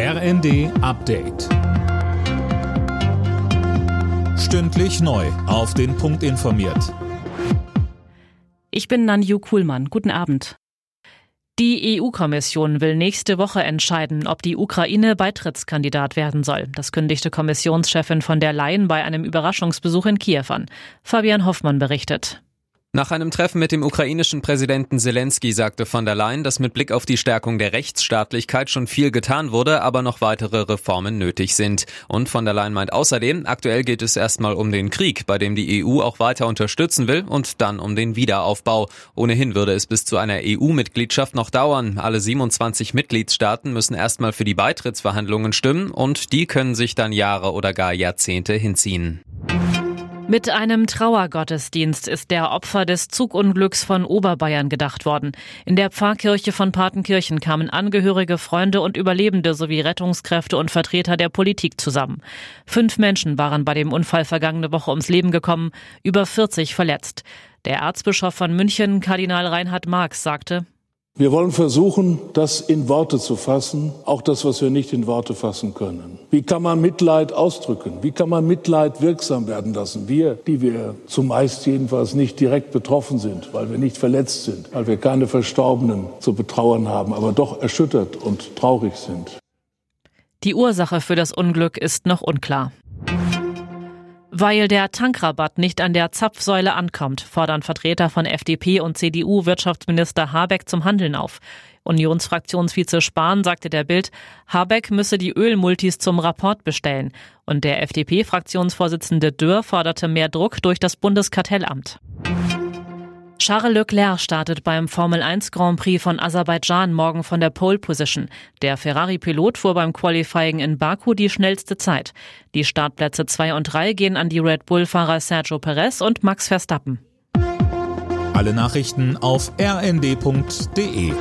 RND Update. Stündlich neu. Auf den Punkt informiert. Ich bin Nanju Kuhlmann. Guten Abend. Die EU-Kommission will nächste Woche entscheiden, ob die Ukraine Beitrittskandidat werden soll. Das kündigte Kommissionschefin von der Leyen bei einem Überraschungsbesuch in Kiew an. Fabian Hoffmann berichtet. Nach einem Treffen mit dem ukrainischen Präsidenten Zelensky sagte von der Leyen, dass mit Blick auf die Stärkung der Rechtsstaatlichkeit schon viel getan wurde, aber noch weitere Reformen nötig sind. Und von der Leyen meint außerdem, aktuell geht es erstmal um den Krieg, bei dem die EU auch weiter unterstützen will und dann um den Wiederaufbau. Ohnehin würde es bis zu einer EU-Mitgliedschaft noch dauern. Alle 27 Mitgliedstaaten müssen erstmal für die Beitrittsverhandlungen stimmen und die können sich dann Jahre oder gar Jahrzehnte hinziehen. Mit einem Trauergottesdienst ist der Opfer des Zugunglücks von Oberbayern gedacht worden. In der Pfarrkirche von Patenkirchen kamen Angehörige, Freunde und Überlebende sowie Rettungskräfte und Vertreter der Politik zusammen. Fünf Menschen waren bei dem Unfall vergangene Woche ums Leben gekommen, über 40 verletzt. Der Erzbischof von München, Kardinal Reinhard Marx, sagte, wir wollen versuchen, das in Worte zu fassen, auch das, was wir nicht in Worte fassen können. Wie kann man Mitleid ausdrücken? Wie kann man Mitleid wirksam werden lassen? Wir, die wir zumeist jedenfalls nicht direkt betroffen sind, weil wir nicht verletzt sind, weil wir keine Verstorbenen zu betrauern haben, aber doch erschüttert und traurig sind. Die Ursache für das Unglück ist noch unklar. Weil der Tankrabatt nicht an der Zapfsäule ankommt, fordern Vertreter von FDP und CDU Wirtschaftsminister Habeck zum Handeln auf. Unionsfraktionsvize Spahn sagte der Bild, Habeck müsse die Ölmultis zum Rapport bestellen. Und der FDP-Fraktionsvorsitzende Dürr forderte mehr Druck durch das Bundeskartellamt. Charles Leclerc startet beim Formel 1 Grand Prix von Aserbaidschan morgen von der Pole Position. Der Ferrari-Pilot fuhr beim Qualifying in Baku die schnellste Zeit. Die Startplätze 2 und 3 gehen an die Red Bull-Fahrer Sergio Perez und Max Verstappen. Alle Nachrichten auf rnd.de